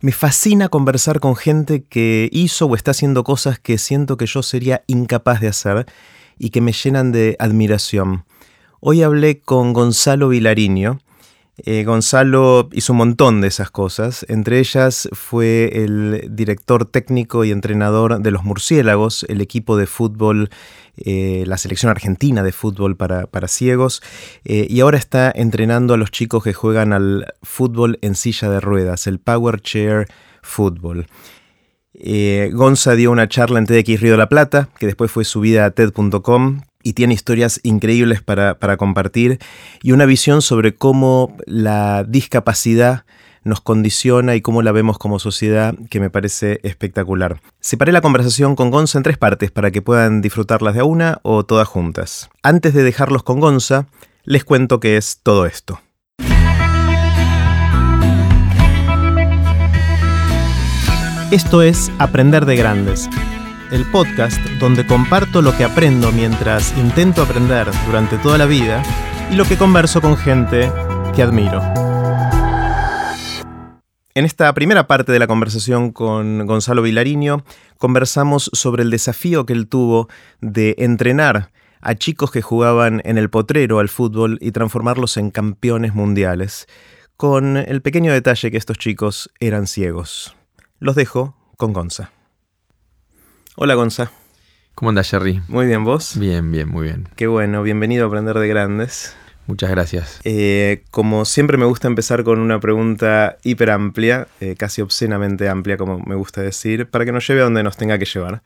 Me fascina conversar con gente que hizo o está haciendo cosas que siento que yo sería incapaz de hacer y que me llenan de admiración. Hoy hablé con Gonzalo Vilariño. Eh, Gonzalo hizo un montón de esas cosas, entre ellas fue el director técnico y entrenador de los Murciélagos, el equipo de fútbol, eh, la selección argentina de fútbol para, ciegos, eh, y ahora está entrenando a los chicos que juegan al fútbol en silla de ruedas, el Power Chair Football. Gonza dio una charla en TEDx Río de la Plata, que después fue subida a TED.com, y tiene historias increíbles para, compartir y una visión sobre cómo la discapacidad nos condiciona y cómo la vemos como sociedad que me parece espectacular. Separé la conversación con Gonza en tres partes para que puedan disfrutarlas de a una o todas juntas. Antes de dejarlos con Gonza, les cuento qué es todo esto. Esto es Aprender de Grandes el podcast donde comparto lo que aprendo mientras intento aprender durante toda la vida y lo que converso con gente que admiro. En esta primera parte de la conversación con Gonzalo Vilariño, conversamos sobre el desafío que él tuvo de entrenar a chicos que jugaban en el potrero al fútbol y transformarlos en campeones mundiales, con el pequeño detalle que estos chicos eran ciegos. Los dejo con Gonza. Hola Gonza. ¿Cómo andas, Jerry? Muy bien, ¿vos? Bien, bien, muy bien. Qué bueno, bienvenido a Aprender de Grandes. Muchas gracias. Eh, como siempre me gusta empezar con una pregunta hiper amplia, eh, casi obscenamente amplia, como me gusta decir, para que nos lleve a donde nos tenga que llevar.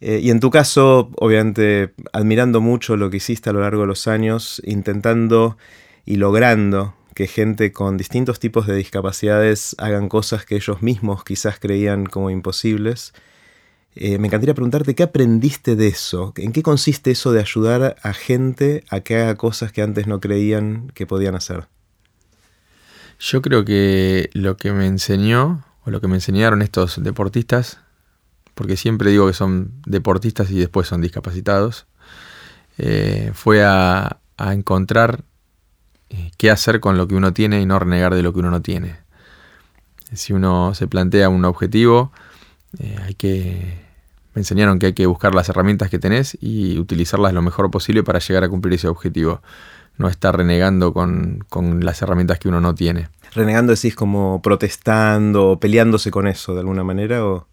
Eh, y en tu caso, obviamente, admirando mucho lo que hiciste a lo largo de los años, intentando y logrando que gente con distintos tipos de discapacidades hagan cosas que ellos mismos quizás creían como imposibles. Eh, me encantaría preguntarte qué aprendiste de eso, en qué consiste eso de ayudar a gente a que haga cosas que antes no creían que podían hacer. Yo creo que lo que me enseñó, o lo que me enseñaron estos deportistas, porque siempre digo que son deportistas y después son discapacitados, eh, fue a, encontrar eh, qué hacer con lo que uno tiene y no renegar de lo que uno no tiene. Si uno se plantea un objetivo, hay que me enseñaron que hay que buscar las herramientas que tenés y utilizarlas lo mejor posible para llegar a cumplir ese objetivo. No estar renegando con, las herramientas que uno no tiene. ¿Renegando decís como protestando o peleándose con eso de alguna manera? O?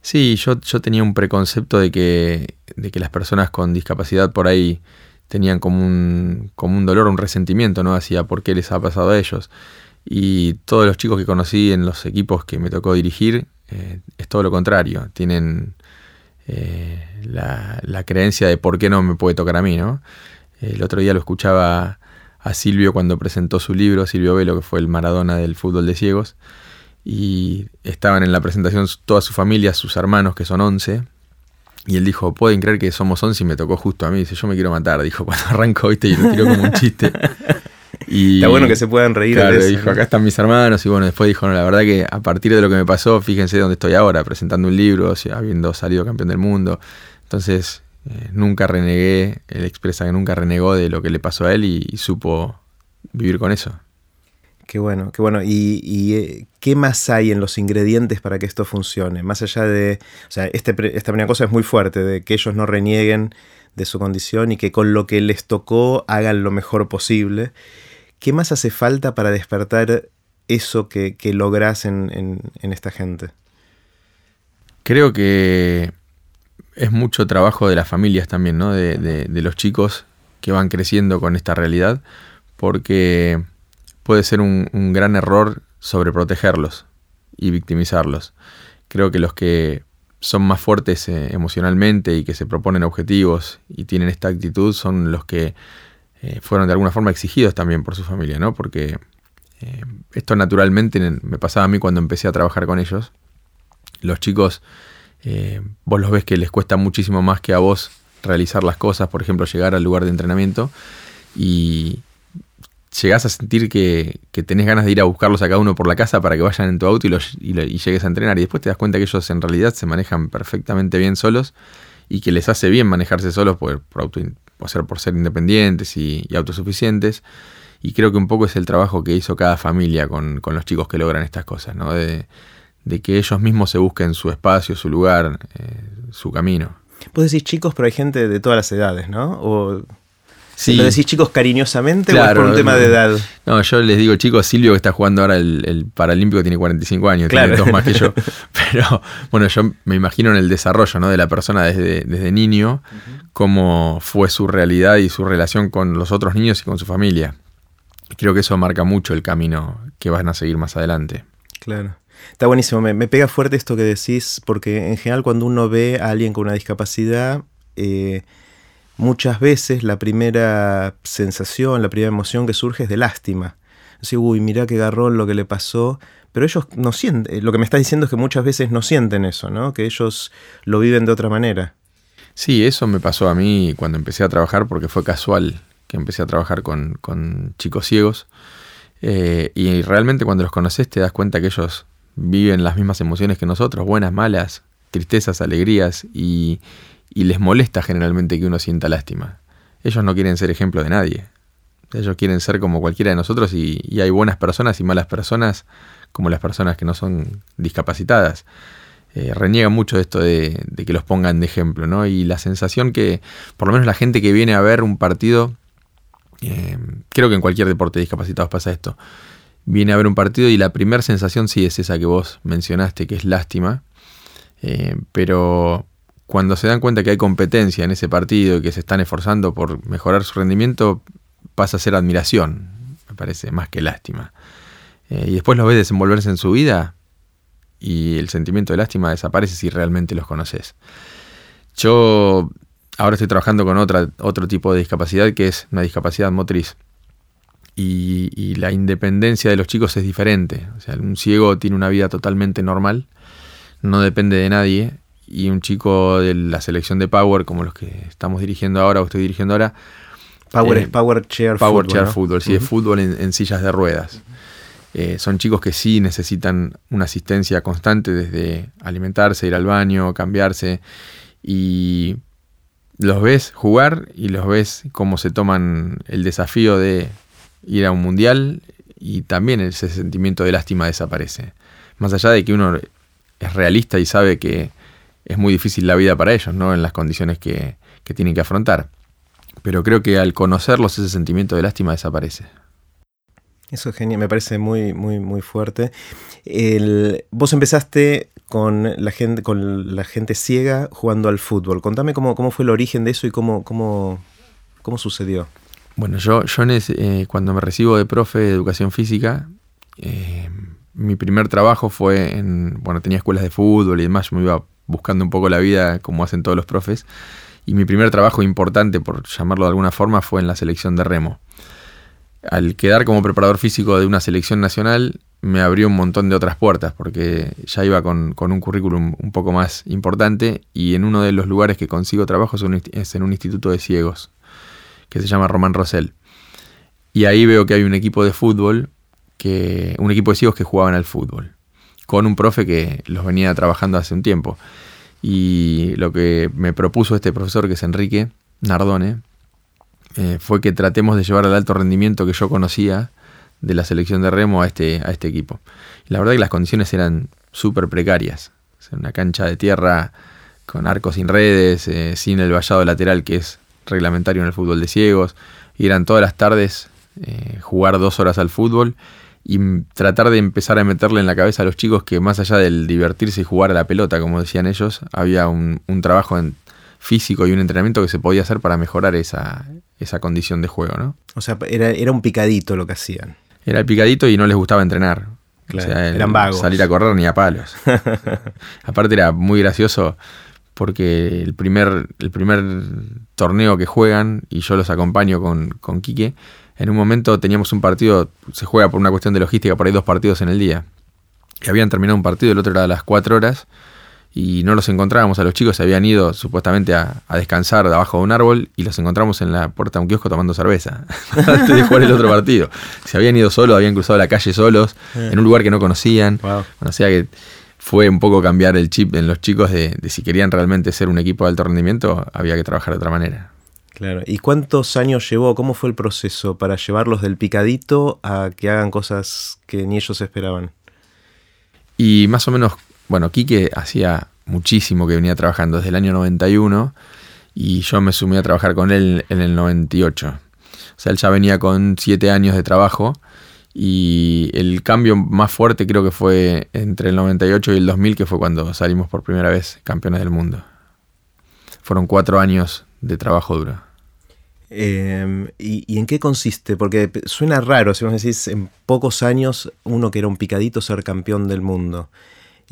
Sí, yo, yo tenía un preconcepto de que, de que las personas con discapacidad por ahí tenían como un, como un dolor, un resentimiento, ¿no? Hacia por qué les ha pasado a ellos. Y todos los chicos que conocí en los equipos que me tocó dirigir, eh, es todo lo contrario. Tienen eh, la, creencia de por qué no me puede tocar a mí, ¿no? El otro día lo escuchaba a Silvio cuando presentó su libro, Silvio Velo, que fue el Maradona del fútbol de ciegos, y estaban en la presentación toda su familia, sus hermanos, que son 11, y él dijo, pueden creer que somos 11 y me tocó justo a mí, dice, yo me quiero matar, dijo, cuando arrancó, viste, y lo tiró como un chiste. Y, Está bueno que se puedan reír claro, de eso, dijo, acá están mis hermanos. Y bueno, después dijo, no, la verdad que a partir de lo que me pasó, fíjense dónde estoy ahora, presentando un libro, habiendo salido campeón del mundo. Entonces, eh, nunca renegué, él expresa que nunca renegó de lo que le pasó a él y, supo vivir con eso. Qué bueno, qué bueno. ¿Y, eh, qué más hay en los ingredientes para que esto funcione? Más allá de, o sea, este, esta primera cosa es muy fuerte, de que ellos no renieguen de su condición y que con lo que les tocó hagan lo mejor posible. ¿Qué más hace falta para despertar eso que, que lográs en, esta gente? Creo que es mucho trabajo de las familias también, ¿no? De, los chicos que van creciendo con esta realidad, porque puede ser un, gran error sobreprotegerlos y victimizarlos. Creo que los que son más fuertes eh, emocionalmente y que se proponen objetivos y tienen esta actitud son los que eh, fueron de alguna forma exigidos también por su familia, ¿no? Porque eh, esto naturalmente me pasaba a mí cuando empecé a trabajar con ellos. Los chicos, eh, vos los ves que les cuesta muchísimo más que a vos realizar las cosas, por ejemplo, llegar al lugar de entrenamiento y llegás a sentir que, tenés ganas de ir a buscarlos a cada uno por la casa para que vayan en tu auto y, llegues a entrenar y después te das cuenta que ellos en realidad se manejan perfectamente bien solos y que les hace bien manejarse solos por, por auto, por ser, por ser independientes y, autosuficientes. Y creo que un poco es el trabajo que hizo cada familia con, los chicos que logran estas cosas, ¿no? De, de que ellos mismos se busquen su espacio, su lugar, eh, su camino. Vos decís chicos, pero hay gente de todas las edades, ¿no? O ¿Lo decís chicos cariñosamente o es por un tema de edad? No, yo les digo chicos, Silvio que está jugando ahora el, el Paralímpico tiene 45 años, tiene dos más que yo. Pero bueno, yo me imagino en el desarrollo ¿no? de la persona desde, desde niño, cómo fue su realidad y su relación con los otros niños y con su familia. Creo que eso marca mucho el camino que van a seguir más adelante. Claro. Está buenísimo, me, pega fuerte esto que decís, porque en general cuando uno ve a alguien con una discapacidad, eh, muchas veces la primera sensación, la primera emoción que surge es de lástima. Así, uy, mira qué garrón lo que le pasó. Pero ellos no sienten, lo que me estás diciendo es que muchas veces no sienten eso, ¿no? Que ellos lo viven de otra manera. Sí, eso me pasó a mí cuando empecé a trabajar, porque fue casual que empecé a trabajar con, chicos ciegos. Eh, y realmente cuando los conoces te das cuenta que ellos viven las mismas emociones que nosotros, buenas, malas, tristezas, alegrías, y, y les molesta generalmente que uno sienta lástima. Ellos no quieren ser ejemplo de nadie. Ellos quieren ser como cualquiera de nosotros y, hay buenas personas y malas personas como las personas que no son discapacitadas. Eh, reniegan mucho esto de, que los pongan de ejemplo, ¿no? Y la sensación que, por lo menos la gente que viene a ver un partido, eh, creo que en cualquier deporte de discapacitados pasa esto, viene a ver un partido y la primera sensación sí es esa que vos mencionaste, que es lástima, eh, pero cuando se dan cuenta que hay competencia en ese partido y que se están esforzando por mejorar su rendimiento, pasa a ser admiración, me parece, más que lástima. Eh, y después los ves desenvolverse en su vida y el sentimiento de lástima desaparece si realmente los conoces. Yo ahora estoy trabajando con otra, otro tipo de discapacidad que es una discapacidad motriz. Y, y, la independencia de los chicos es diferente. O sea, un ciego tiene una vida totalmente normal, no depende de nadie y un chico de la selección de Power, como los que estamos dirigiendo ahora o estoy dirigiendo ahora. Power es eh, Power Chair Power Chair Football, sí, es fútbol en, sillas de ruedas. Eh, son chicos que sí necesitan una asistencia constante desde alimentarse, ir al baño, cambiarse. Y los ves jugar y los ves cómo se toman el desafío de ir a un mundial y también ese sentimiento de lástima desaparece. Más allá de que uno es realista y sabe que es muy difícil la vida para ellos, ¿no? En las condiciones que, tienen que afrontar. Pero creo que al conocerlos ese sentimiento de lástima desaparece. Eso es genial, me parece muy, muy, muy fuerte. El, vos empezaste con la gente, con la gente ciega jugando al fútbol. Contame cómo, cómo fue el origen de eso y cómo, cómo, cómo sucedió. Bueno, yo, yo eh, cuando me recibo de profe de educación física, eh, mi primer trabajo fue en, bueno, tenía escuelas de fútbol y demás, yo me iba buscando un poco la vida como hacen todos los profes. Y mi primer trabajo importante, por llamarlo de alguna forma, fue en la selección de remo. Al quedar como preparador físico de una selección nacional, me abrió un montón de otras puertas, porque ya iba con, un currículum un poco más importante y en uno de los lugares que consigo trabajo es, en un instituto de ciegos, que se llama Román Rosell. Y ahí veo que hay un equipo de fútbol, que, un equipo de ciegos que jugaban al fútbol con un profe que los venía trabajando hace un tiempo. Y lo que me propuso este profesor, que es Enrique Nardone, eh, fue que tratemos de llevar al alto rendimiento que yo conocía de la selección de remo a este, a este equipo. Y la verdad que las condiciones eran súper precarias. una cancha de tierra con arcos sin redes, eh, sin el vallado lateral que es reglamentario en el fútbol de ciegos. Y eran todas las tardes eh, jugar dos horas al fútbol y tratar de empezar a meterle en la cabeza a los chicos que más allá del divertirse y jugar a la pelota, como decían ellos, había un, trabajo en físico y un entrenamiento que se podía hacer para mejorar esa, esa condición de juego, ¿no? O sea, era, era, un picadito lo que hacían. Era el picadito y no les gustaba entrenar. eran vagos. Salir a correr ni a palos. Aparte era muy gracioso porque el primer, el primer torneo que juegan, y yo los acompaño con, con Quique, en un momento teníamos un partido, se juega por una cuestión de logística, por ahí dos partidos en el día. Que habían terminado un partido, el otro era a las cuatro horas, y no los encontrábamos a los chicos, se habían ido supuestamente a, descansar debajo de un árbol y los encontramos en la puerta de un kiosco tomando cerveza antes de jugar el otro partido. Se habían ido solos, habían cruzado la calle solos, en un lugar que no conocían. o sea que fue un poco cambiar el chip en los chicos de, de si querían realmente ser un equipo de alto rendimiento, había que trabajar de otra manera. Claro. ¿Y cuántos años llevó? ¿Cómo fue el proceso para llevarlos del picadito a que hagan cosas que ni ellos esperaban? Y más o menos, bueno, Quique hacía muchísimo que venía trabajando desde el año 91 y yo me sumí a trabajar con él en el 98. O sea, él ya venía con siete años de trabajo y el cambio más fuerte creo que fue entre el 98 y el 2000, que fue cuando salimos por primera vez campeones del mundo. Fueron cuatro años de trabajo duro. Em, ¿y, en qué consiste? Porque suena raro, si vos decís, en pocos años uno que era un picadito ser campeón del mundo.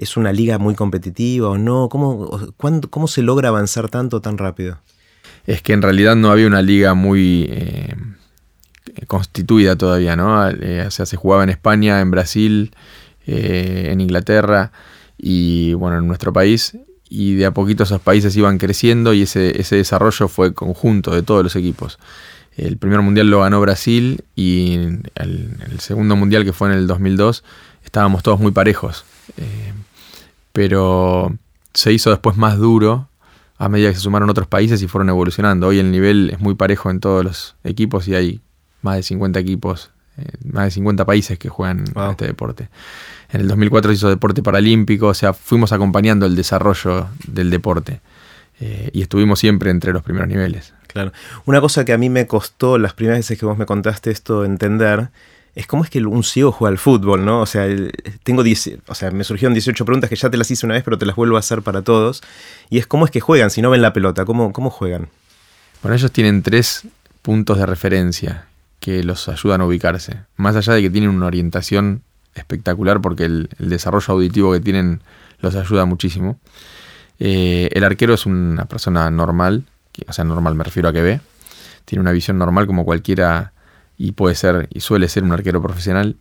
¿Es una liga muy competitiva o no? ¿Cómo, cómo se logra avanzar tanto tan rápido? Es que en realidad no había una liga muy eh, constituida todavía, ¿no? Eh, o sea, se jugaba en España, en Brasil, eh, en Inglaterra y bueno, en nuestro país y de a poquito esos países iban creciendo y ese, desarrollo fue conjunto de todos los equipos. El primer mundial lo ganó Brasil y el, segundo mundial que fue en el 2002 estábamos todos muy parejos. Pero se hizo después más duro a medida que se sumaron otros países y fueron evolucionando. Hoy el nivel es muy parejo en todos los equipos y hay más de 50 equipos, eh, más de 50 países que juegan este deporte. En el 2004 se hizo deporte paralímpico, o sea, fuimos acompañando el desarrollo del deporte eh, y estuvimos siempre entre los primeros niveles. Claro. Una cosa que a mí me costó las primeras veces que vos me contaste esto entender es cómo es que un ciego juega al fútbol, ¿no? O sea, tengo o sea, me surgieron 18 preguntas que ya te las hice una vez, pero te las vuelvo a hacer para todos. Y es cómo es que juegan, si no ven la pelota, ¿cómo, cómo juegan? Bueno, ellos tienen tres puntos de referencia que los ayudan a ubicarse. Más allá de que tienen una orientación espectacular porque el, desarrollo auditivo que tienen los ayuda muchísimo. Eh, el arquero es una persona normal, o sea, normal me refiero a que ve, tiene una visión normal como cualquiera y puede ser y suele ser un arquero profesional.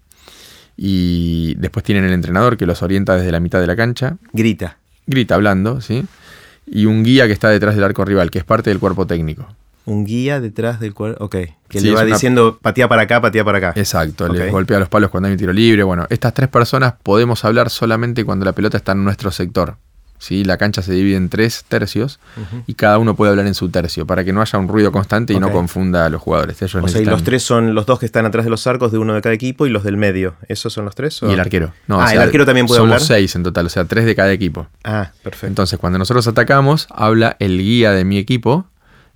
Y después tienen el entrenador que los orienta desde la mitad de la cancha. Grita. Grita hablando, ¿sí? Y un guía que está detrás del arco rival, que es parte del cuerpo técnico un guía detrás del cual, ok, que le va diciendo patía para acá, patía para acá. Exacto, le golpea los palos cuando hay un tiro libre. Bueno, estas tres personas podemos hablar solamente cuando la pelota está en nuestro sector. ¿Sí? La cancha se divide en tres tercios y cada uno puede hablar en su tercio para que no haya un ruido constante y no confunda a los jugadores. Ellos o sea, y los tres son los dos que están atrás de los arcos de uno de cada equipo y los del medio. ¿Esos son los tres? Y el arquero. ah, el arquero también puede hablar. Somos seis en total, o sea, tres de cada equipo. Ah, perfecto. Entonces, cuando nosotros atacamos, habla el guía de mi equipo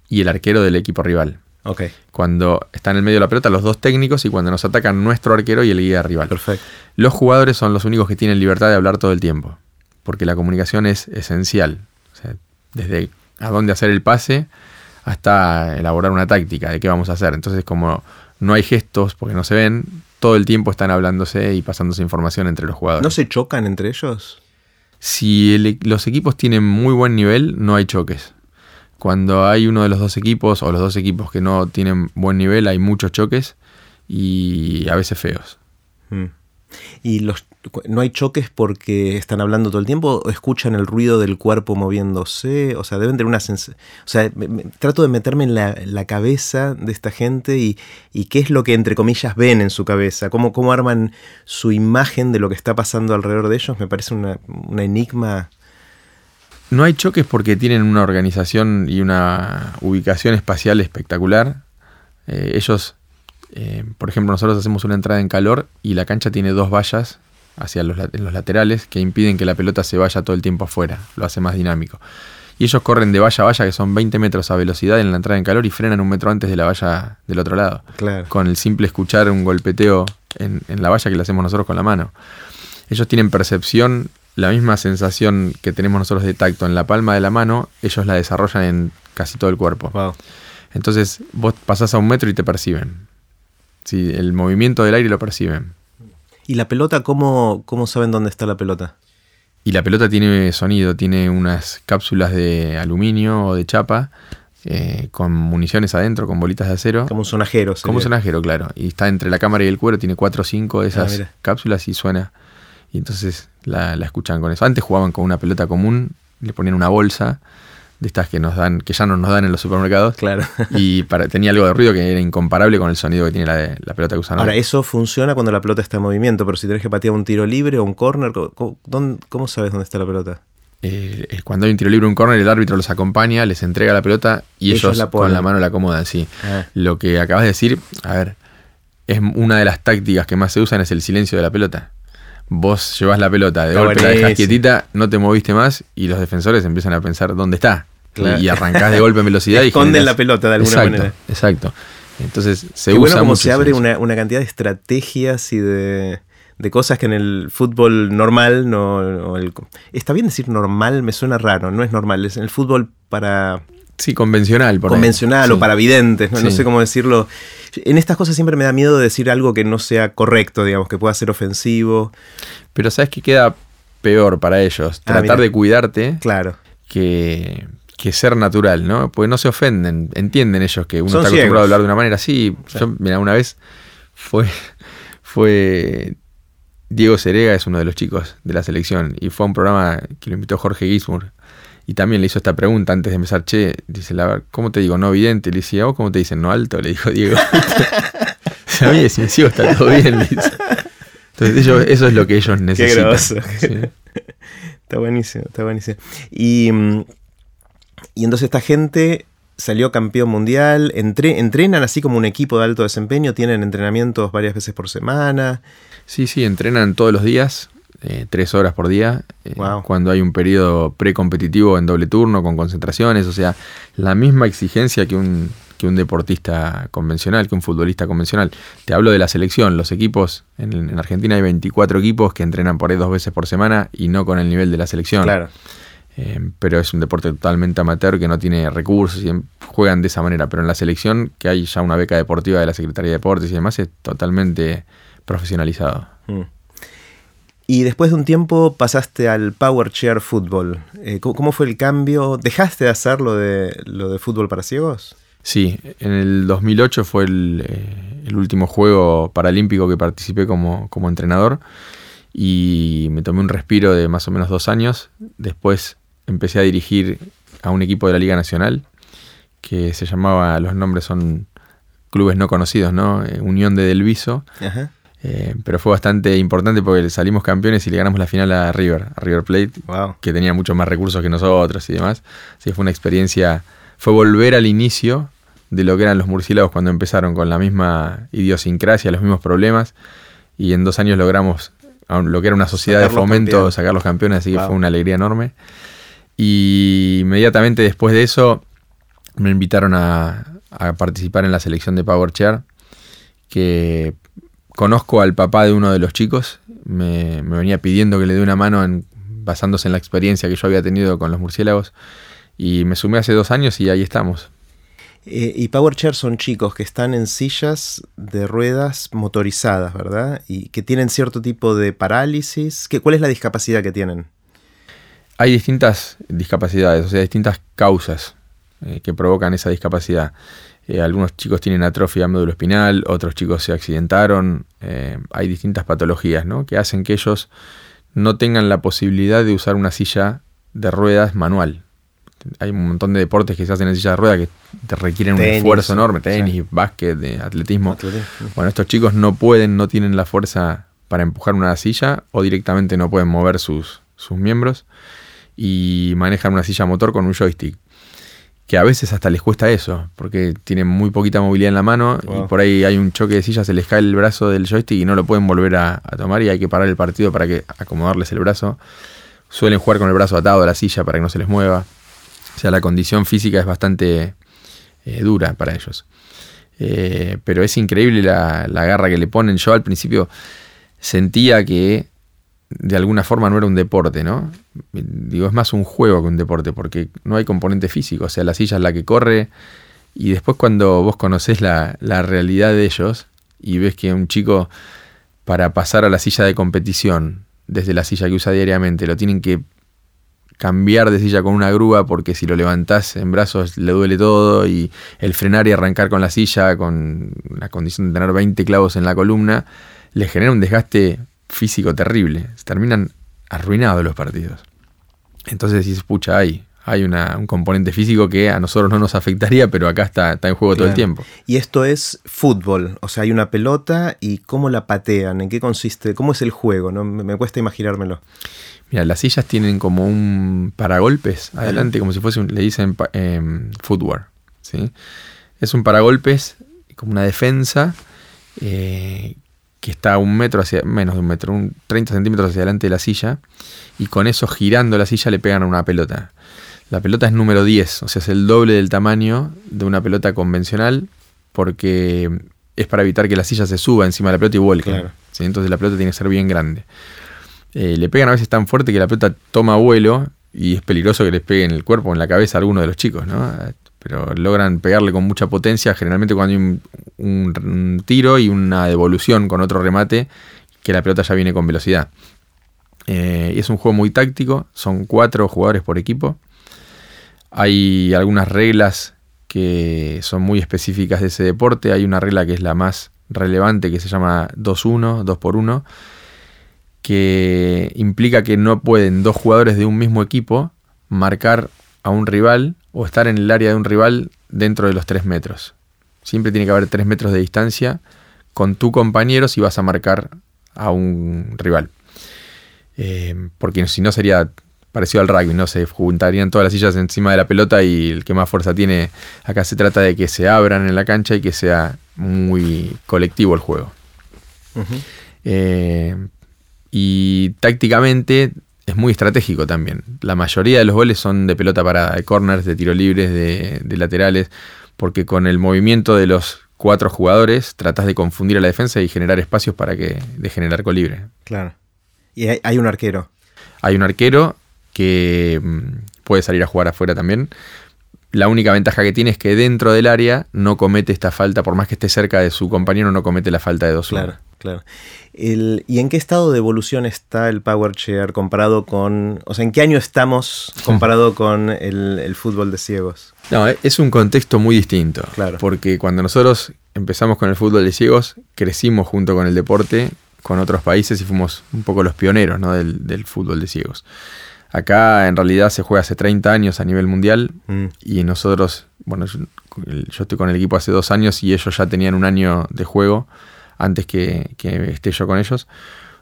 y el arquero del equipo rival. Okay. Cuando está en el medio de la pelota, los dos técnicos y cuando nos atacan nuestro arquero y el guía rival. Perfecto. Los jugadores son los únicos que tienen libertad de hablar todo el tiempo, porque la comunicación es esencial. desde a dónde hacer el pase hasta elaborar una táctica de qué vamos a hacer. Entonces, como no hay gestos porque no se ven, todo el tiempo están hablándose y pasándose información entre los jugadores. ¿No se chocan entre ellos? Si e, los equipos tienen muy buen nivel, no hay choques. Cuando hay uno de los dos equipos o los dos equipos que no tienen buen nivel, hay muchos choques y a veces feos. Mm. ¿Y los, no hay choques porque están hablando todo el tiempo o escuchan el ruido del cuerpo moviéndose? O sea, deben tener una sensación... O sea, trato de meterme en la, cabeza de esta gente y, qué es lo que, entre comillas, ven en su cabeza. Cómo, cómo arman su imagen de lo que está pasando alrededor de ellos. Me parece una, una enigma no hay choques porque tienen una organización y una ubicación espacial espectacular. Eh, ellos, eh, por ejemplo, nosotros hacemos una entrada en calor y la cancha tiene dos vallas hacia los, los laterales que impiden que la pelota se vaya todo el tiempo afuera, lo hace más dinámico. Y ellos corren de valla a valla, que son 20 metros a velocidad en la entrada en calor, y frenan un metro antes de la valla del otro lado. Con el simple escuchar un golpeteo en, en la valla que le hacemos nosotros con la mano. Ellos tienen percepción la misma sensación que tenemos nosotros de tacto en la palma de la mano, ellos la desarrollan en casi todo el cuerpo. Entonces vos pasás a un metro y te perciben. Sí, el movimiento del aire lo perciben. ¿Y la pelota, cómo, cómo saben dónde está la pelota? Y la pelota tiene sonido, tiene unas cápsulas de aluminio o de chapa eh, con municiones adentro, con bolitas de acero. Como un sonajero. Como un sonajero, claro. Y está entre la cámara y el cuero, tiene cuatro o cinco de esas ah, cápsulas y suena. Y entonces la, escuchan con eso. Antes jugaban con una pelota común, le ponían una bolsa de estas que nos dan, que ya no nos dan en los supermercados. Claro. Y para, tenía algo de ruido que era incomparable con el sonido que tiene la, la pelota que usan. Ahora, eso funciona cuando la pelota está en movimiento, pero si tenés que patear un tiro libre o un corner, ¿cómo, sabes dónde está la pelota? Eh, cuando hay un tiro libre o un corner, el árbitro los acompaña, les entrega la pelota y ellos, con la mano la acomodan, sí. Ah. Lo que acabas de decir, a ver, es una de las tácticas que más se usan es el silencio de la pelota vos llevas la pelota, de Está golpe la dejas quietita, no te moviste más y los defensores empiezan a pensar dónde está. Claro. Y arrancás de golpe en velocidad y Esconden la pelota de alguna exacto, manera. Exacto. Entonces se Qué usa bueno como se abre una, una cantidad de estrategias y de, de cosas que en el fútbol normal no, no el- está bien decir normal, me suena raro, no es normal, es en el fútbol para Sí, convencional. por ahí. convencional o Sí. para videntes, ¿no? No Sí. sé cómo decirlo. En estas cosas siempre me da miedo decir algo que no sea correcto, digamos, que pueda ser ofensivo. Pero ¿sabes qué queda peor para ellos? Ah, Tratar mira. de cuidarte Claro. que, que ser natural, ¿no? Porque no se ofenden, entienden ellos que uno Son está ciegos. acostumbrado a hablar de una manera así. Yo, mira, una vez fue, fue Diego Serega, es uno de los chicos de la selección, y fue a un programa que lo invitó Jorge Gismur. Y también le hizo esta pregunta antes de empezar, che, dice, la, ¿cómo te digo? ¿No evidente? Le decía, ¿vos cómo te dicen? ¿No alto? Le dijo Diego. a mí si me sigo está todo bien, le dice. Entonces ellos, eso es lo que ellos necesitan. groso. Sí. Está buenísimo, está buenísimo. Y, mm, y entonces esta gente salió campeón mundial, entre- entrenan así como un equipo de alto desempeño, tienen entrenamientos varias veces por semana. Sí, sí, entrenan todos los días, eh, tres horas por día, eh, Wow. cuando hay un periodo precompetitivo en doble turno, con concentraciones, o sea, la misma exigencia que un, que un deportista convencional, que un futbolista convencional. Te hablo de la selección, los equipos, en, en Argentina hay 24 equipos que entrenan por ahí dos veces por semana y no con el nivel de la selección. Claro. Eh, pero es un deporte totalmente amateur que no tiene recursos y juegan de esa manera. Pero en la selección, que hay ya una beca deportiva de la Secretaría de Deportes y demás, es totalmente profesionalizado. Mm. Y después de un tiempo pasaste al Power Chair Fútbol. Eh, ¿cómo, fue el cambio? ¿Dejaste de hacer lo de, lo de fútbol para ciegos? Sí, en el 2008 fue el, eh, el último juego paralímpico que participé como, como entrenador y me tomé un respiro de más o menos dos años. Después empecé a dirigir a un equipo de la Liga Nacional que se llamaba, los nombres son clubes no conocidos, ¿no? Eh, Unión de Delviso. Ajá. Eh, pero fue bastante importante porque salimos campeones y le ganamos la final a River, a River Plate, Wow. que tenía muchos más recursos que nosotros y demás. Así que fue una experiencia, fue volver al inicio de lo que eran los murciélagos cuando empezaron con la misma idiosincrasia, los mismos problemas, y en dos años logramos lo que era una sociedad de fomento, sacar los campeones, así que fue una alegría enorme. Y inmediatamente después de eso me invitaron a, a participar en la selección de Power Chair, que conozco al papá de uno de los chicos, me, me venía pidiendo que le dé una mano en- basándose en la experiencia que yo había tenido con los murciélagos, y me sumé hace dos años y ahí estamos. Eh, y Power Chair son chicos que están en sillas de ruedas motorizadas, ¿verdad? Y que tienen cierto tipo de parálisis. ¿Qué, ¿Cuál es la discapacidad que tienen? Hay distintas discapacidades, o sea, distintas causas eh, que provocan esa discapacidad. Eh, algunos chicos tienen atrofia médulo-espinal, otros chicos se accidentaron. eh, hay distintas patologías ¿no? que hacen que ellos no tengan la posibilidad de usar una silla de ruedas manual. Hay un montón de deportes que se hacen en silla de ruedas que te requieren un esfuerzo enorme, sí. tenis, básquet, de atletismo. Atletismo. Bueno, estos chicos no pueden, no tienen la fuerza para empujar una silla o directamente no pueden mover sus, sus miembros y manejan una silla motor con un joystick. Que a veces hasta les cuesta eso, porque tienen muy poquita movilidad en la mano Wow. y por ahí hay un choque de silla, se les cae el brazo del joystick y no lo pueden volver a, a tomar y hay que parar el partido para que acomodarles el brazo. Suelen jugar con el brazo atado a la silla para que no se les mueva. O sea, la condición física es bastante eh, dura para ellos. Eh, pero es increíble la, la garra que le ponen. Yo al principio sentía que de alguna forma no era un deporte, ¿no? Digo, es más un juego que un deporte, porque no hay componente físico. O sea, la silla es la que corre. Y después cuando vos conocés la, la realidad de ellos y ves que un chico para pasar a la silla de competición, desde la silla que usa diariamente, lo tienen que cambiar de silla con una grúa porque si lo levantás en brazos le duele todo y el frenar y arrancar con la silla con la condición de tener 20 clavos en la columna les genera un desgaste físico terrible. Se terminan arruinados los partidos. Entonces dices, pucha, hay, hay una- un componente físico que a nosotros no nos afectaría, pero acá está, está en juego todo el tiempo. Y esto es fútbol, o sea, hay una pelota y cómo la patean, en qué consiste, cómo es el juego, ¿no? Me, me cuesta imaginármelo. Mira, las sillas tienen como un paragolpes adelante, como si fuese un, le dicen footwear. ¿sí? Es un paragolpes como una defensa eh, que está un metro hacia, menos de un metro, un 30 centímetros hacia adelante de la silla, y con eso girando la silla le pegan a una pelota. La pelota es número 10, o sea, es el doble del tamaño de una pelota convencional, porque es para evitar que la silla se suba encima de la pelota y vuelque. Entonces la pelota tiene que ser bien grande. Eh, le pegan a veces tan fuerte que la pelota toma vuelo y es peligroso que les pegue en el cuerpo o en la cabeza a alguno de los chicos, ¿no? Pero logran pegarle con mucha potencia, generalmente cuando hay un, tiro y una devolución con otro remate, que la pelota ya viene con velocidad. Eh, es un juego muy táctico, son cuatro jugadores por equipo. Hay algunas reglas que son muy específicas de ese deporte. Hay una regla que es la más relevante que se llama 2-1, 2 por 1 que implica que no pueden dos jugadores de un mismo equipo marcar a un rival o estar en el área de un rival dentro de los 3 metros. Siempre tiene que haber 3 metros de distancia con tu compañero si vas a marcar a un rival. Eh, porque si no sería parecido al rugby, ¿no? Se juntarían todas las sillas encima de la pelota y el que más fuerza tiene. Acá se trata de que se abran en la cancha y que sea muy colectivo el juego. Y tácticamente es muy estratégico también. La mayoría de los goles son de pelota parada, de corners, de tiro libres, de, laterales, porque con el movimiento de los cuatro jugadores tratas de confundir a la defensa y generar espacios para que dejen el arco libre. Claro. Y hay, un arquero. Hay un arquero que mm, puede salir a jugar afuera también. La única ventaja que tiene es que dentro del área no comete esta falta, por más que esté cerca de su compañero, no comete la falta de dos Claro. Claro. ¿Y en qué estado de evolución está el Power Chair comparado con. O sea, ¿en qué año estamos comparado con el, fútbol de ciegos? No, e, es un contexto muy distinto. Claro. Porque cuando nosotros empezamos con el fútbol de ciegos, crecimos junto con el deporte con otros países y fuimos un poco los pioneros del, fútbol de ciegos. Acá en realidad se juega hace 30 años a nivel mundial mm. y nosotros, bueno, yo, estoy con el equipo hace dos años y ellos ya tenían un año de juego antes que, esté yo con ellos.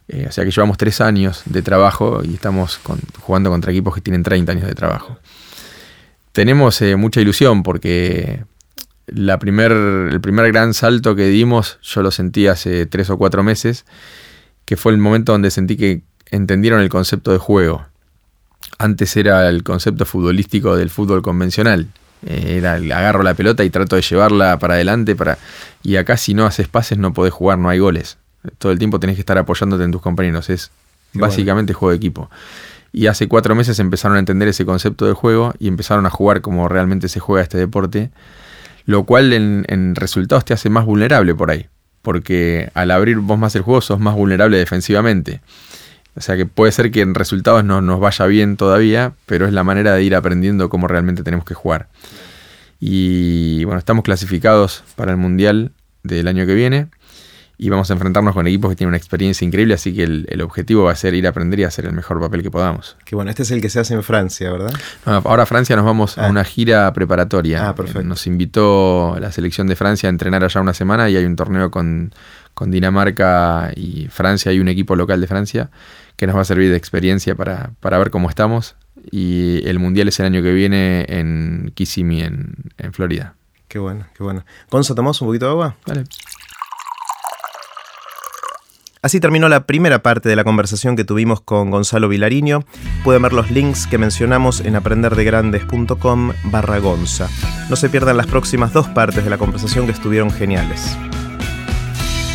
Eh, o sea que llevamos tres años de trabajo y estamos jugando contra equipos que tienen 30 años de trabajo. Tenemos eh, mucha ilusión porque la primer, el primer gran salto que dimos yo lo sentí hace tres o cuatro meses, que fue el momento donde sentí que entendieron el concepto de juego. Antes era el concepto futbolístico del fútbol convencional eh, era, agarro la pelota y trato de llevarla para adelante. Para... Y acá si no haces pases no podés jugar, no hay goles. Todo el tiempo tenés que estar apoyándote en tus compañeros. Es básicamente juego de equipo. Y hace cuatro meses empezaron a entender ese concepto de juego y empezaron a jugar como realmente se juega este deporte. Lo cual en, resultados te hace más vulnerable por ahí. Porque al abrir vos más el juego sos más vulnerable defensivamente. O sea que puede ser que en resultados no nos vaya bien todavía, pero es la manera de ir aprendiendo cómo realmente tenemos que jugar. Y bueno, estamos clasificados para el Mundial del año que viene y vamos a enfrentarnos con equipos que tienen una experiencia increíble, así que el, objetivo va a ser ir a aprender y hacer el mejor papel que podamos. Que bueno, este es el que se hace en Francia, ¿verdad? ahora Francia nos vamos a ah. una gira preparatoria. Ah, perfecto. Nos invitó la selección de Francia a entrenar allá una semana y hay un torneo con, con Dinamarca y Francia y un equipo local de Francia que nos va a servir de experiencia para, ver cómo estamos. Y el Mundial es el año que viene en Kissimmee, en, en Florida. Qué bueno, qué bueno. Gonzo, ¿tomamos un poquito de agua? Vale. Así terminó la primera parte de la conversación que tuvimos con Gonzalo Vilariño. Pueden ver los links que mencionamos en aprenderdegrandes.com barra Gonza. No se pierdan las próximas dos partes de la conversación que estuvieron geniales.